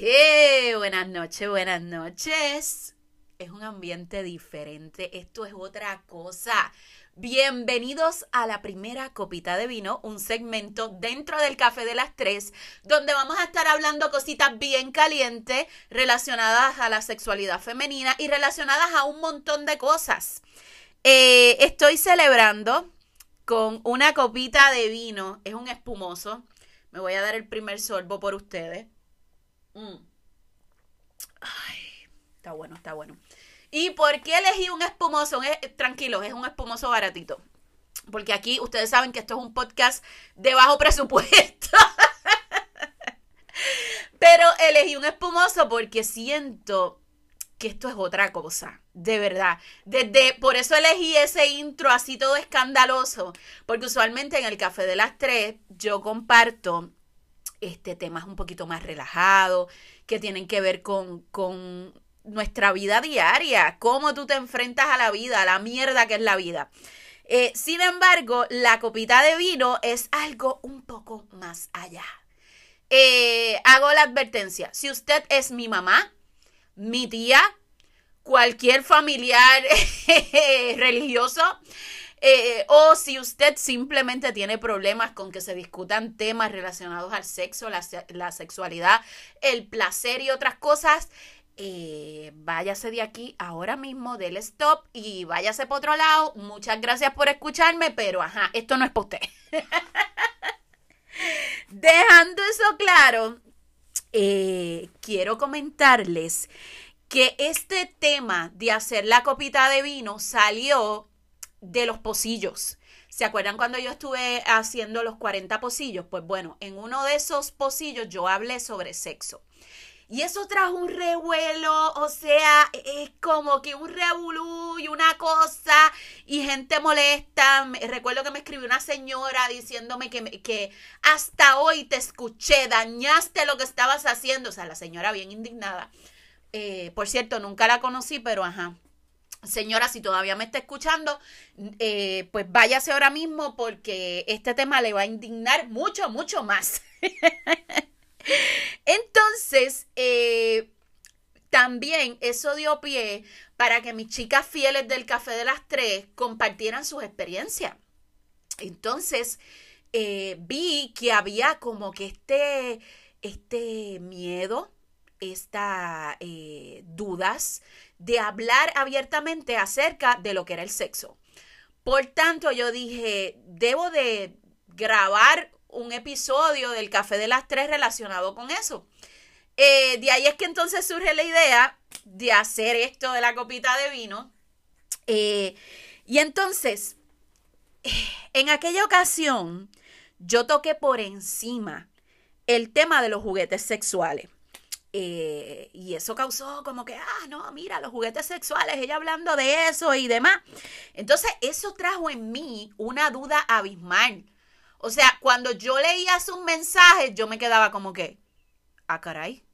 Hey, buenas noches, buenas noches. Es un ambiente diferente, esto es otra cosa. Bienvenidos a la primera copita de vino, un segmento dentro del café de las tres, donde vamos a estar hablando cositas bien calientes relacionadas a la sexualidad femenina y relacionadas a un montón de cosas. Eh, estoy celebrando con una copita de vino, es un espumoso. Me voy a dar el primer sorbo por ustedes. Mm. Ay, está bueno, está bueno. ¿Y por qué elegí un espumoso? tranquilos, es un espumoso baratito. Porque aquí ustedes saben que esto es un podcast de bajo presupuesto. Pero elegí un espumoso porque siento que esto es otra cosa, de verdad. Desde, por eso elegí ese intro así todo escandaloso, porque usualmente en el café de las tres yo comparto este, temas un poquito más relajados, que tienen que ver con, con nuestra vida diaria, cómo tú te enfrentas a la vida, a la mierda que es la vida. Eh, sin embargo, la copita de vino es algo un poco más allá. Eh, hago la advertencia, si usted es mi mamá, mi tía, cualquier familiar religioso, eh, o si usted simplemente tiene problemas con que se discutan temas relacionados al sexo, la, sexualidad, el placer y otras cosas, eh, váyase de aquí ahora mismo, del stop y váyase por otro lado. Muchas gracias por escucharme, pero ajá, esto no es para usted. Dejando eso claro, eh, quiero comentarles que este tema de hacer la copita de vino salió de los pocillos. ¿Se acuerdan cuando yo estuve haciendo los 40 pocillos? Pues bueno, en uno de esos pocillos yo hablé sobre sexo. Y eso trajo un revuelo, o sea, es como que un revolú y una cosa, y gente molesta. Recuerdo que me escribió una señora diciéndome que, que hasta hoy te escuché, dañaste lo que estabas haciendo. O sea, la señora bien indignada. Eh, por cierto, nunca la conocí, pero ajá, Señora, si todavía me está escuchando, eh, pues váyase ahora mismo porque este tema le va a indignar mucho, mucho más. Entonces, eh, también eso dio pie para que mis chicas fieles del Café de las Tres compartieran sus experiencias. Entonces, eh, vi que había como que este, este miedo, estas dudas, de hablar abiertamente acerca de lo que era el sexo. Por tanto, yo dije, debo de grabar un episodio del Café de las Tres relacionado con eso. Eh, de ahí es que entonces surge la idea de hacer esto de la copita de vino. Eh, y entonces, en aquella ocasión, yo toqué por encima el tema de los juguetes sexuales. Eh, y eso causó como que, ah, no, mira, los juguetes sexuales, ella hablando de eso y demás. Entonces, eso trajo en mí una duda abismal. O sea, cuando yo leía sus mensajes, yo me quedaba como que, ah, caray.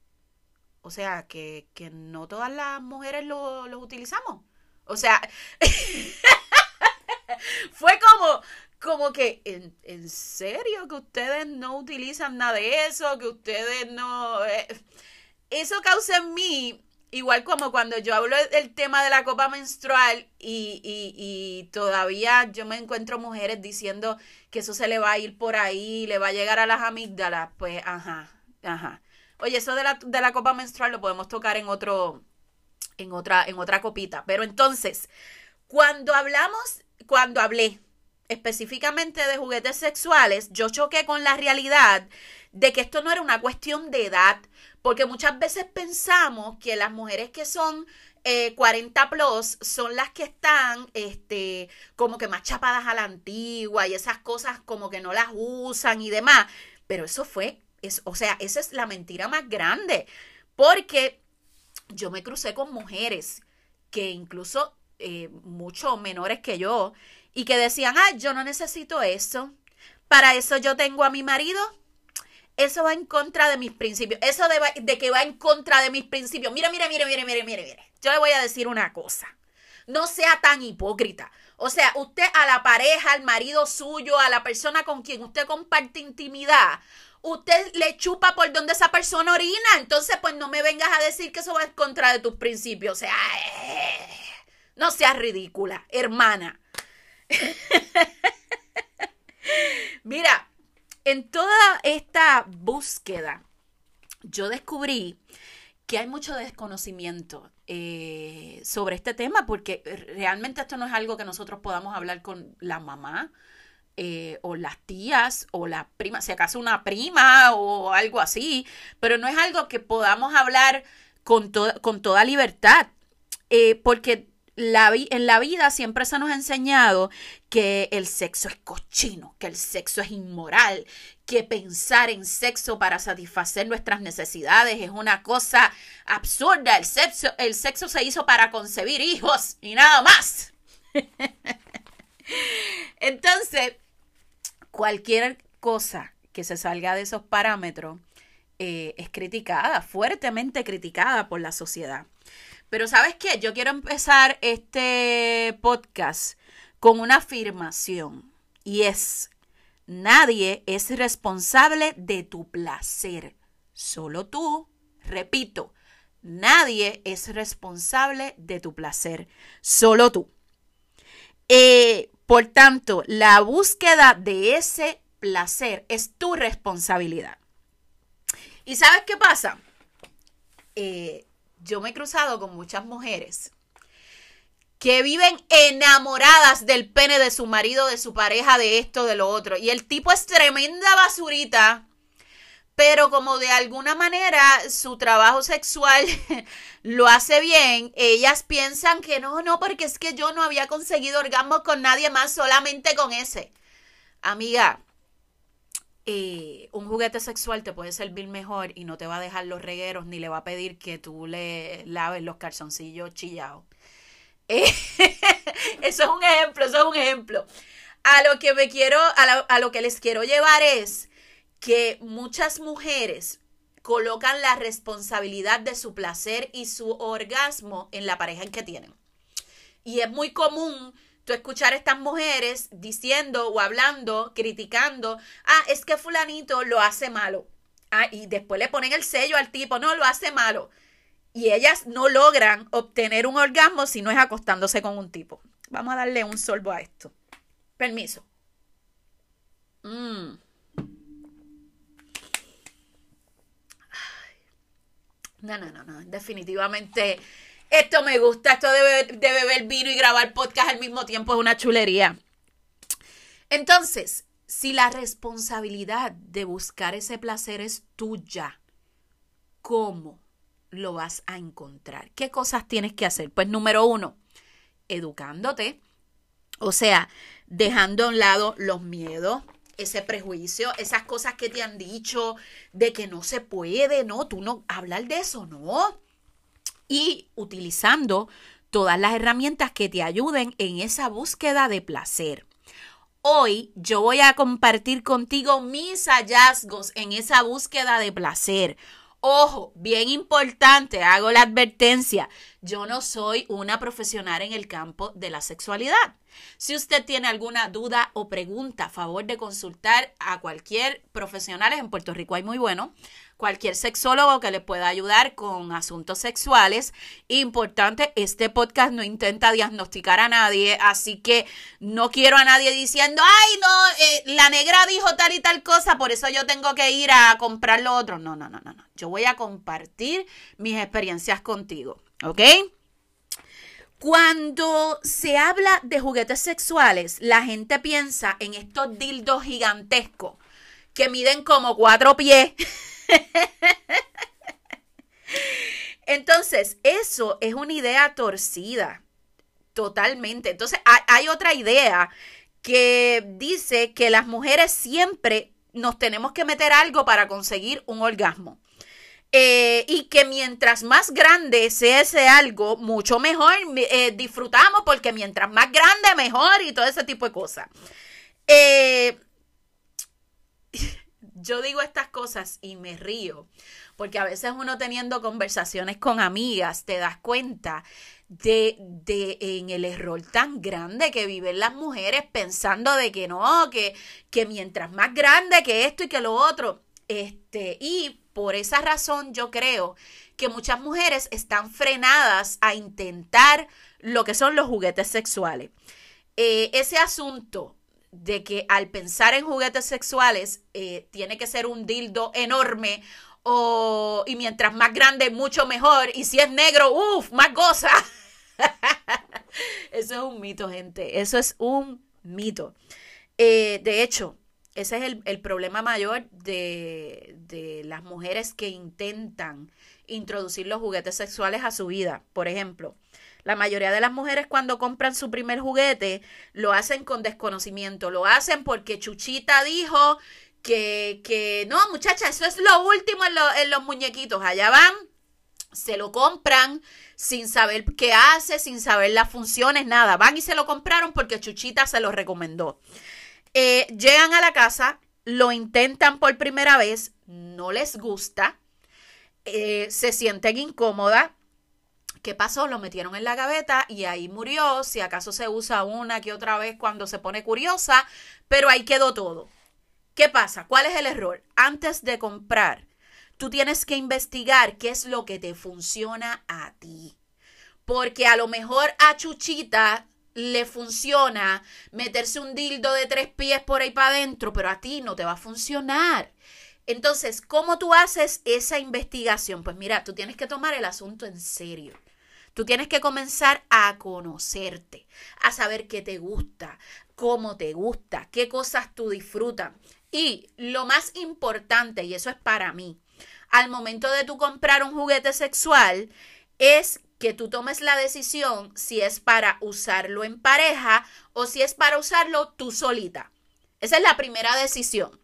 O sea, que, no todas las mujeres lo, lo utilizamos. O sea, fue como, como que, ¿en, ¿en, serio que ustedes no utilizan nada de eso? Que ustedes no... Eh, eso causa en mí, igual como cuando yo hablo del tema de la copa menstrual y, y, todavía yo me encuentro mujeres diciendo que eso se le va a ir por ahí, le va a llegar a las amígdalas, pues ajá, ajá. Oye, eso de la, de la copa menstrual lo podemos tocar en otro, en otra, en otra copita. Pero entonces, cuando hablamos, cuando hablé específicamente de juguetes sexuales, yo choqué con la realidad de que esto no era una cuestión de edad, porque muchas veces pensamos que las mujeres que son 40 eh, plus son las que están este, como que más chapadas a la antigua y esas cosas como que no las usan y demás. Pero eso fue, es, o sea, esa es la mentira más grande, porque yo me crucé con mujeres que incluso eh, mucho menores que yo y que decían, ah, yo no necesito eso. Para eso yo tengo a mi marido eso va en contra de mis principios. Eso de, que va en contra de mis principios. Mira, mira, mire, mire, mire, mire, mire. Yo le voy a decir una cosa. No sea tan hipócrita. O sea, usted a la pareja, al marido suyo, a la persona con quien usted comparte intimidad, usted le chupa por donde esa persona orina. Entonces, pues no me vengas a decir que eso va en contra de tus principios. O sea, eh, no seas ridícula, hermana. Mira, en toda esta búsqueda, yo descubrí que hay mucho desconocimiento eh, sobre este tema, porque realmente esto no es algo que nosotros podamos hablar con la mamá eh, o las tías o la prima, si acaso una prima o algo así, pero no es algo que podamos hablar con, con toda libertad, eh, porque en la vida siempre se nos ha enseñado que el sexo es cochino, que el sexo es inmoral, que pensar en sexo para satisfacer nuestras necesidades es una cosa absurda. El sexo, el sexo se hizo para concebir hijos y nada más. Entonces, cualquier cosa que se salga de esos parámetros eh, es criticada, fuertemente criticada por la sociedad. Pero sabes qué, yo quiero empezar este podcast con una afirmación y es, nadie es responsable de tu placer, solo tú, repito, nadie es responsable de tu placer, solo tú. Eh, por tanto, la búsqueda de ese placer es tu responsabilidad. ¿Y sabes qué pasa? Eh, yo me he cruzado con muchas mujeres que viven enamoradas del pene de su marido, de su pareja, de esto, de lo otro. Y el tipo es tremenda basurita, pero como de alguna manera su trabajo sexual lo hace bien, ellas piensan que no, no, porque es que yo no había conseguido orgasmo con nadie más, solamente con ese. Amiga, eh, un juguete sexual te puede servir mejor y no te va a dejar los regueros ni le va a pedir que tú le laves los calzoncillos chillados. Eh, eso es un ejemplo, eso es un ejemplo. A lo que me quiero, a lo que les quiero llevar es que muchas mujeres colocan la responsabilidad de su placer y su orgasmo en la pareja en que tienen. Y es muy común tú escuchar a estas mujeres diciendo o hablando, criticando, ah, es que fulanito lo hace malo. Ah, y después le ponen el sello al tipo, no, lo hace malo. Y ellas no logran obtener un orgasmo si no es acostándose con un tipo. Vamos a darle un sorbo a esto. Permiso. Mm. No, no, no, no. Definitivamente esto me gusta, esto de, beber vino y grabar podcast al mismo tiempo es una chulería. Entonces, si la responsabilidad de buscar ese placer es tuya, ¿cómo lo vas a encontrar? ¿Qué cosas tienes que hacer? Pues número uno, educándote, o sea, dejando a un lado los miedos, ese prejuicio, esas cosas que te han dicho de que no se puede, no, tú no, hablar de eso, no y utilizando todas las herramientas que te ayuden en esa búsqueda de placer. Hoy yo voy a compartir contigo mis hallazgos en esa búsqueda de placer. Ojo, bien importante, hago la advertencia, yo no soy una profesional en el campo de la sexualidad. Si usted tiene alguna duda o pregunta, favor de consultar a cualquier profesional, en Puerto Rico hay muy bueno, cualquier sexólogo que le pueda ayudar con asuntos sexuales. Importante, este podcast no intenta diagnosticar a nadie, así que no quiero a nadie diciendo, ay, no, eh, la negra dijo tal y tal cosa, por eso yo tengo que ir a comprar lo otro. No, no, no, no, no. Yo voy a compartir mis experiencias contigo, ¿ok? Cuando se habla de juguetes sexuales, la gente piensa en estos dildos gigantescos que miden como cuatro pies. Entonces, eso es una idea torcida, totalmente. Entonces, hay otra idea que dice que las mujeres siempre nos tenemos que meter algo para conseguir un orgasmo. Eh, y que mientras más grande sea ese algo, mucho mejor eh, disfrutamos, porque mientras más grande, mejor y todo ese tipo de cosas. Eh, yo digo estas cosas y me río, porque a veces uno teniendo conversaciones con amigas te das cuenta de, de en el error tan grande que viven las mujeres pensando de que no, que, que mientras más grande que esto y que lo otro. Este, y por esa razón yo creo que muchas mujeres están frenadas a intentar lo que son los juguetes sexuales. Eh, ese asunto de que al pensar en juguetes sexuales eh, tiene que ser un dildo enorme o, y mientras más grande, mucho mejor. Y si es negro, uff, más goza. Eso es un mito, gente. Eso es un mito. Eh, de hecho, ese es el, problema mayor de, de, las mujeres que intentan introducir los juguetes sexuales a su vida. Por ejemplo, la mayoría de las mujeres cuando compran su primer juguete lo hacen con desconocimiento, lo hacen porque Chuchita dijo que, que no, muchacha, eso es lo último en, en los muñequitos. Allá van, se lo compran sin saber qué hace, sin saber las funciones, nada. Van y se lo compraron porque Chuchita se lo recomendó. Eh, llegan a la casa, lo intentan por primera vez, no les gusta, eh, se sienten incómodas. ¿Qué pasó? Lo metieron en la gaveta y ahí murió. Si acaso se usa una que otra vez cuando se pone curiosa, pero ahí quedó todo. ¿Qué pasa? ¿Cuál es el error? Antes de comprar, tú tienes que investigar qué es lo que te funciona a ti. Porque a lo mejor a Chuchita le funciona meterse un dildo de tres pies por ahí para adentro, pero a ti no te va a funcionar. Entonces, ¿cómo tú haces esa investigación? Pues mira, tú tienes que tomar el asunto en serio. Tú tienes que comenzar a conocerte, a saber qué te gusta, cómo te gusta, qué cosas tú disfrutas. Y lo más importante, y eso es para mí, al momento de tú comprar un juguete sexual, es que tú tomes la decisión si es para usarlo en pareja o si es para usarlo tú solita. Esa es la primera decisión.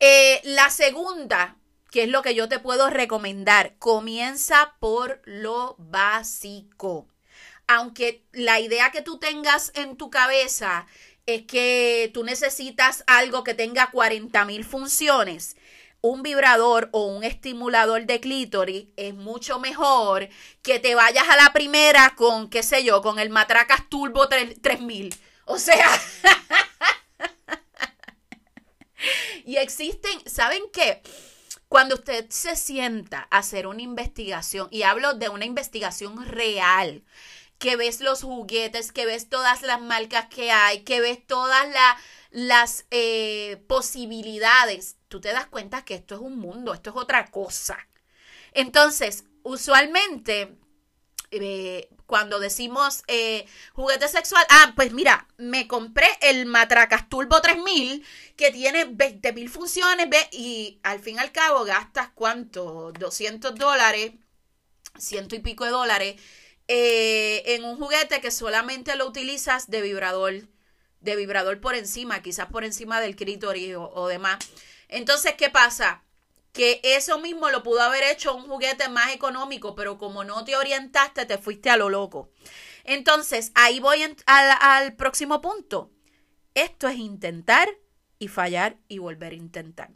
Eh, la segunda, que es lo que yo te puedo recomendar, comienza por lo básico. Aunque la idea que tú tengas en tu cabeza es que tú necesitas algo que tenga 40 mil funciones, un vibrador o un estimulador de clítoris es mucho mejor que te vayas a la primera con, qué sé yo, con el Matracas Turbo 3000. O sea, y existen, ¿saben qué? Cuando usted se sienta a hacer una investigación, y hablo de una investigación real, que ves los juguetes, que ves todas las marcas que hay, que ves todas las eh, posibilidades tú te das cuenta que esto es un mundo, esto es otra cosa. Entonces, usualmente, eh, cuando decimos eh, juguete sexual, ah, pues mira, me compré el Matracas Turbo 3000 que tiene 20 mil funciones y al fin y al cabo gastas cuánto, 200 dólares, ciento y pico de dólares eh, en un juguete que solamente lo utilizas de vibrador, de vibrador por encima, quizás por encima del clítoris o demás. Entonces, ¿qué pasa? Que eso mismo lo pudo haber hecho un juguete más económico, pero como no te orientaste, te fuiste a lo loco. Entonces, ahí voy al, al próximo punto. Esto es intentar y fallar y volver a intentar.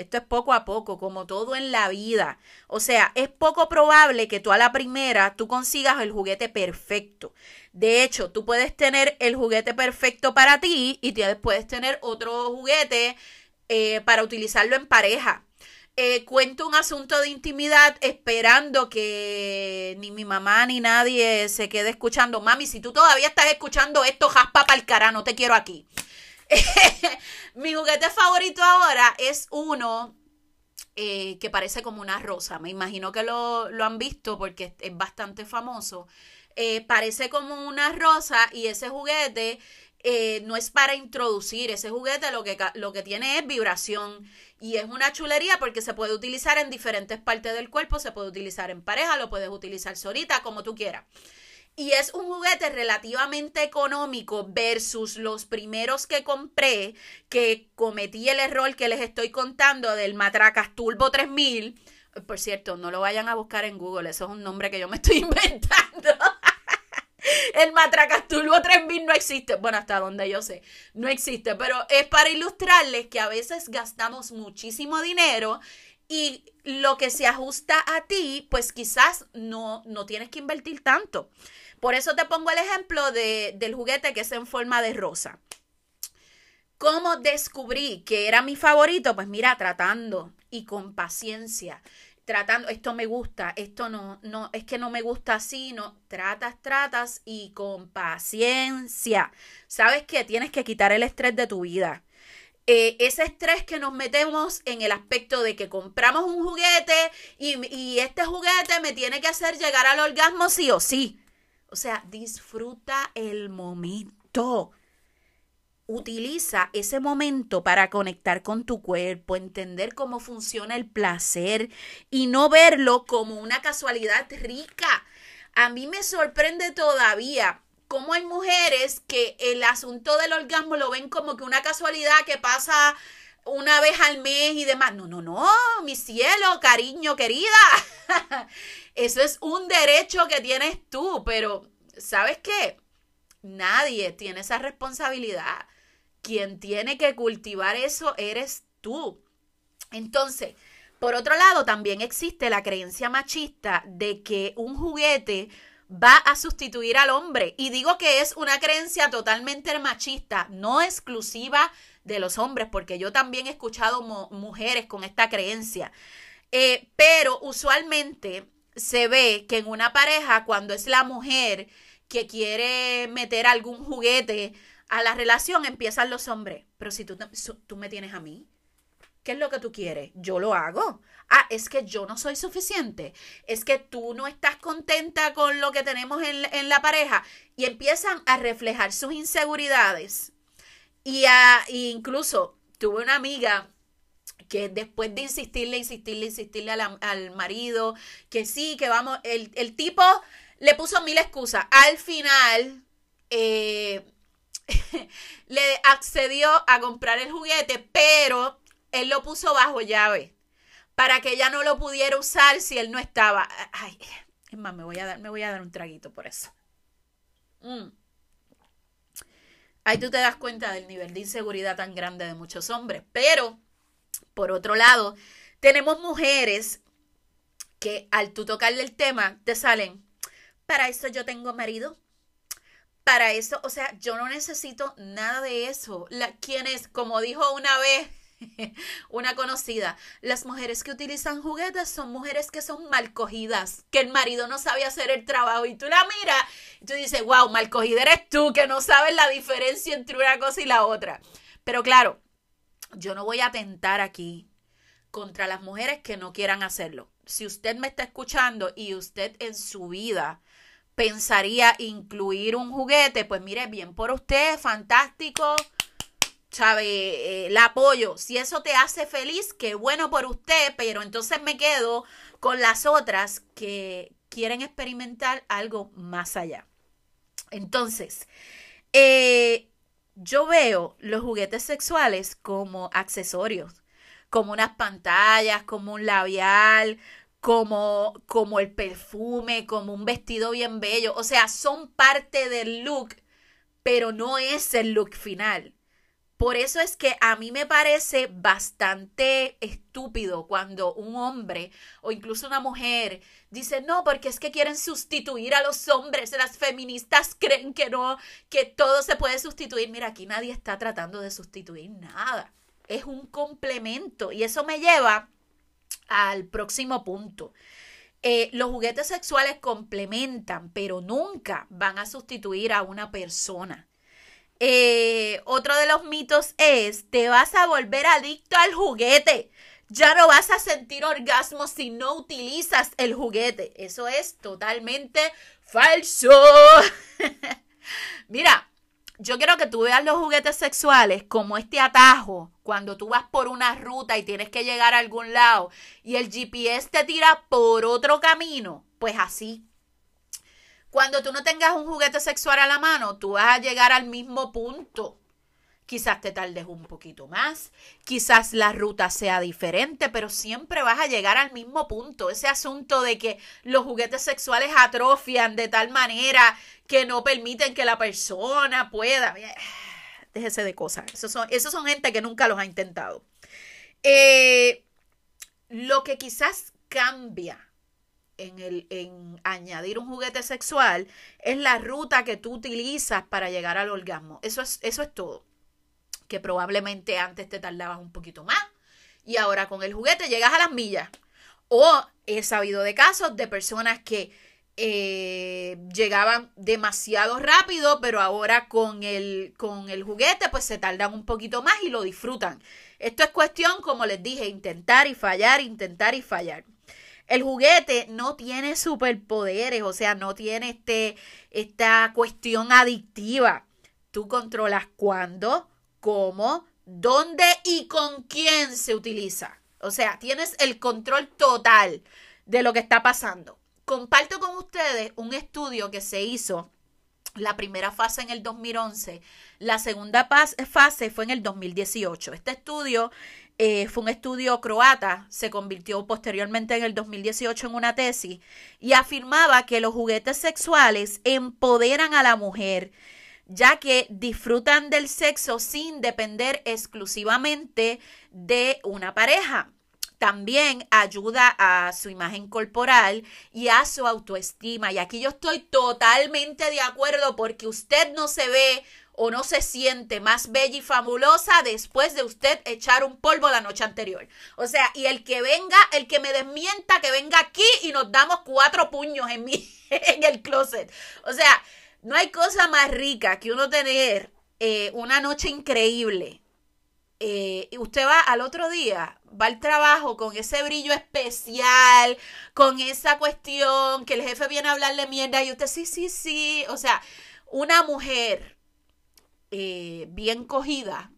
Esto es poco a poco, como todo en la vida. O sea, es poco probable que tú a la primera tú consigas el juguete perfecto. De hecho, tú puedes tener el juguete perfecto para ti y puedes tener otro juguete eh, para utilizarlo en pareja. Eh, cuento un asunto de intimidad esperando que ni mi mamá ni nadie se quede escuchando. Mami, si tú todavía estás escuchando esto, jaspa para el cara, no te quiero aquí. mi juguete favorito ahora es uno eh, que parece como una rosa. Me imagino que lo, han visto porque es, bastante famoso. parece como una rosa y ese juguete eh, no es para introducir. Ese juguete lo que, lo que tiene es vibración y es una chulería porque se puede utilizar en diferentes partes del cuerpo, se puede utilizar en pareja, lo puedes utilizar solita, como tú quieras. Y es un juguete relativamente económico versus los primeros que compré, que cometí el error que les estoy contando del Matracas Turbo 3000. Por cierto, no lo vayan a buscar en Google, eso es un nombre que yo me estoy inventando. El Matracas Turbo 3000 no existe. Bueno, hasta donde yo sé, no existe. Pero es para ilustrarles que a veces gastamos muchísimo dinero y lo que se ajusta a ti, pues quizás no, no tienes que invertir tanto. Por eso te pongo el ejemplo de, del juguete que es en forma de rosa. ¿Cómo descubrí que era mi favorito? Pues mira, tratando y con paciencia. Tratando, esto me gusta, esto no, no, es que no me gusta así, no, tratas, tratas y con paciencia. ¿Sabes qué? Tienes que quitar el estrés de tu vida. Eh, ese estrés que nos metemos en el aspecto de que compramos un juguete y, y este juguete me tiene que hacer llegar al orgasmo sí o sí. O sea, disfruta el momento. Utiliza ese momento para conectar con tu cuerpo, entender cómo funciona el placer y no verlo como una casualidad rica. A mí me sorprende todavía cómo hay mujeres que el asunto del orgasmo lo ven como que una casualidad que pasa una vez al mes y demás. No, no, no, mi cielo, cariño, querida. Eso es un derecho que tienes tú, pero ¿sabes qué? Nadie tiene esa responsabilidad. Quien tiene que cultivar eso eres tú. Entonces, por otro lado, también existe la creencia machista de que un juguete va a sustituir al hombre. Y digo que es una creencia totalmente machista, no exclusiva de los hombres, porque yo también he escuchado mujeres con esta creencia. Eh, pero usualmente se ve que en una pareja, cuando es la mujer que quiere meter algún juguete a la relación, empiezan los hombres. Pero si tú, tú me tienes a mí, ¿qué es lo que tú quieres? Yo lo hago ah, es que yo no soy suficiente, es que tú no estás contenta con lo que tenemos en, la pareja y empiezan a reflejar sus inseguridades. Y a, incluso tuve una amiga que después de insistirle, insistirle, insistirle al, marido, que sí, que vamos, el, el, tipo le puso mil excusas. Al final, eh, le accedió a comprar el juguete, pero él lo puso bajo llave para que ella no lo pudiera usar si él no estaba. Ay, es más, me voy a dar, me voy a dar un traguito por eso. Mm. Ahí tú te das cuenta del nivel de inseguridad tan grande de muchos hombres. Pero, por otro lado, tenemos mujeres que al tú tocarle el tema te salen, para eso yo tengo marido, para eso, o sea, yo no necesito nada de eso. La, quienes, como dijo una vez una conocida. Las mujeres que utilizan juguetes son mujeres que son mal cogidas, que el marido no sabe hacer el trabajo y tú la miras y tú dices, wow, mal cogida eres tú, que no sabes la diferencia entre una cosa y la otra. Pero claro, yo no voy a atentar aquí contra las mujeres que no quieran hacerlo. Si usted me está escuchando y usted en su vida pensaría incluir un juguete, pues mire, bien por usted, fantástico ¿sabe? el apoyo. Si eso te hace feliz, qué bueno por usted, pero entonces me quedo con las otras que quieren experimentar algo más allá. Entonces, eh, yo veo los juguetes sexuales como accesorios, como unas pantallas, como un labial, como, como el perfume, como un vestido bien bello. O sea, son parte del look, pero no es el look final. Por eso es que a mí me parece bastante estúpido cuando un hombre o incluso una mujer dice, no, porque es que quieren sustituir a los hombres. Las feministas creen que no, que todo se puede sustituir. Mira, aquí nadie está tratando de sustituir nada. Es un complemento. Y eso me lleva al próximo punto. Eh, los juguetes sexuales complementan, pero nunca van a sustituir a una persona. Eh, otro de los mitos es, te vas a volver adicto al juguete. Ya no vas a sentir orgasmo si no utilizas el juguete. Eso es totalmente falso. Mira, yo quiero que tú veas los juguetes sexuales como este atajo cuando tú vas por una ruta y tienes que llegar a algún lado y el GPS te tira por otro camino. Pues así, cuando tú no tengas un juguete sexual a la mano, tú vas a llegar al mismo punto. Quizás te tardes un poquito más, quizás la ruta sea diferente, pero siempre vas a llegar al mismo punto. Ese asunto de que los juguetes sexuales atrofian de tal manera que no permiten que la persona pueda. Déjese de cosas. Esos son, esos son gente que nunca los ha intentado. Eh, lo que quizás cambia en, el, en añadir un juguete sexual es la ruta que tú utilizas para llegar al orgasmo. Eso es, eso es todo. que probablemente antes te tardabas un poquito más y ahora con el juguete llegas a las millas. O he sabido de casos de personas que eh, llegaban demasiado rápido, pero ahora con el, con el juguete pues se tardan un poquito más y lo disfrutan. Esto es cuestión, como les dije, intentar y fallar, intentar y fallar. El juguete no tiene superpoderes, o sea, no tiene este, esta cuestión adictiva. Tú controlas cuándo, cómo, dónde y con quién se utiliza. O sea, tienes el control total de lo que está pasando. Comparto con ustedes un estudio que se hizo la primera fase en el 2011, la segunda fase fue en el 2018. Este estudio eh, fue un estudio croata, se convirtió posteriormente en el 2018 en una tesis y afirmaba que los juguetes sexuales empoderan a la mujer ya que disfrutan del sexo sin depender exclusivamente de una pareja. También ayuda a su imagen corporal y a su autoestima. Y aquí yo estoy totalmente de acuerdo porque usted no se ve o no se siente más bella y fabulosa después de usted echar un polvo la noche anterior. O sea, y el que venga, el que me desmienta, que venga aquí y nos damos cuatro puños en, mi, en el closet. O sea, no hay cosa más rica que uno tener eh, una noche increíble. Eh, y usted va al otro día, va al trabajo con ese brillo especial, con esa cuestión que el jefe viene a hablarle mierda y usted sí, sí, sí. O sea, una mujer eh, bien cogida,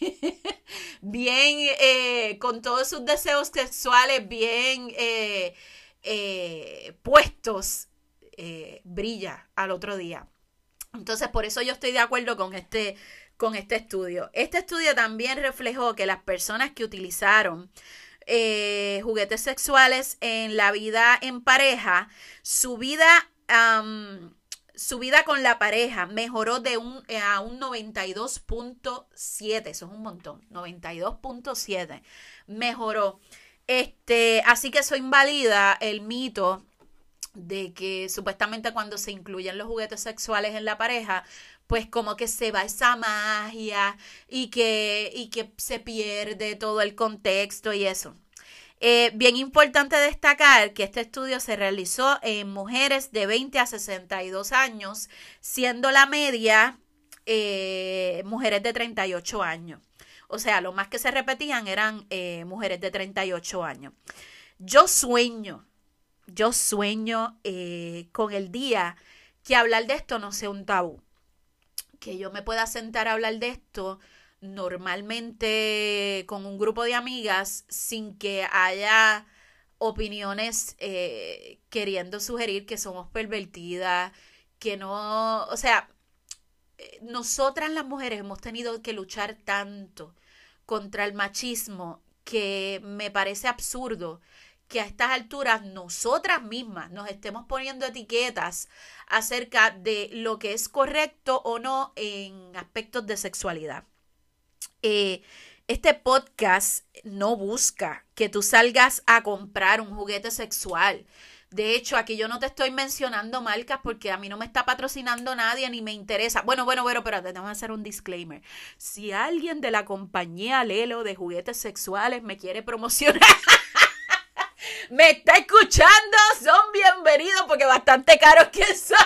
bien con todos sus deseos sexuales bien puestos eh, brilla al otro día. Entonces, por eso yo estoy de acuerdo con este, con este estudio. Este estudio también reflejó que las personas que utilizaron eh, juguetes sexuales en la vida en pareja, su vida, su vida con la pareja mejoró de un, eh, a un 92.7, eso es un montón, 92.7, mejoró. Este, así que eso invalida el mito de que supuestamente cuando se incluyen los juguetes sexuales en la pareja, pues como que se va esa magia y que, y que se pierde todo el contexto y eso. Eh, bien importante destacar que este estudio se realizó en mujeres de 20 a 62 años, siendo la media eh, mujeres de 38 años. O sea, lo más que se repetían eran eh, mujeres de 38 años. Yo sueño yo sueño con el día que hablar de esto no sea un tabú. Que yo me pueda sentar a hablar de esto normalmente con un grupo de amigas sin que haya opiniones eh, queriendo sugerir que somos pervertidas, que no, o sea, eh, nosotras las mujeres hemos tenido que luchar tanto contra el machismo que me parece absurdo que a estas alturas nosotras mismas nos estemos poniendo etiquetas acerca de lo que es correcto o no en aspectos de sexualidad. Eh, este podcast no busca que tú salgas a comprar un juguete sexual. De hecho, aquí yo no te estoy mencionando marcas porque a mí no me está patrocinando nadie ni me interesa. Bueno, bueno, bueno, pero tenemos que hacer un disclaimer. Si alguien de la compañía Lelo de juguetes sexuales me quiere promocionar me está escuchando, son bienvenidos porque bastante caros que son.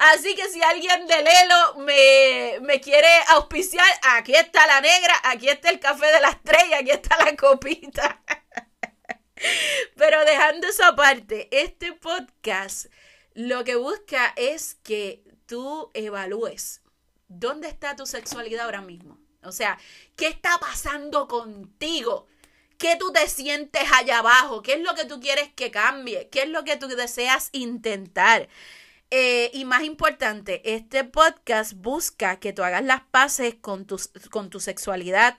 Así que si alguien de Lelo me, me, quiere auspiciar, aquí está la negra, aquí está el café de la estrella, aquí está la copita. Pero dejando eso aparte, este podcast lo que busca es que tú evalúes dónde está tu sexualidad ahora mismo. O sea, ¿qué está pasando contigo? ¿Qué tú te sientes allá abajo? ¿Qué es lo que tú quieres que cambie? ¿Qué es lo que tú deseas intentar? Eh, y más importante, este podcast busca que tú hagas las paces con tu, con tu sexualidad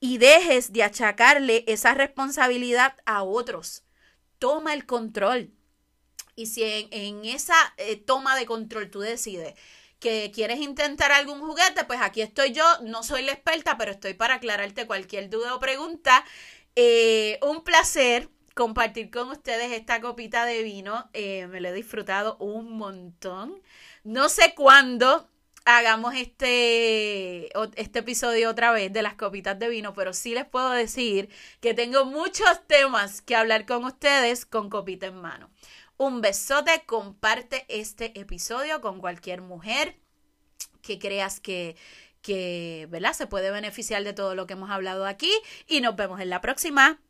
y dejes de achacarle esa responsabilidad a otros. Toma el control. Y si en, esa eh, toma de control tú decides que quieres intentar algún juguete, pues aquí estoy yo. No soy la experta, pero estoy para aclararte cualquier duda o pregunta. Eh, un placer compartir con ustedes esta copita de vino. Eh, me lo he disfrutado un montón. No sé cuándo hagamos este, este episodio otra vez de las copitas de vino, pero sí les puedo decir que tengo muchos temas que hablar con ustedes con copita en mano. Un besote, comparte este episodio con cualquier mujer que creas que, que ¿verdad? se puede beneficiar de todo lo que hemos hablado aquí y nos vemos en la próxima.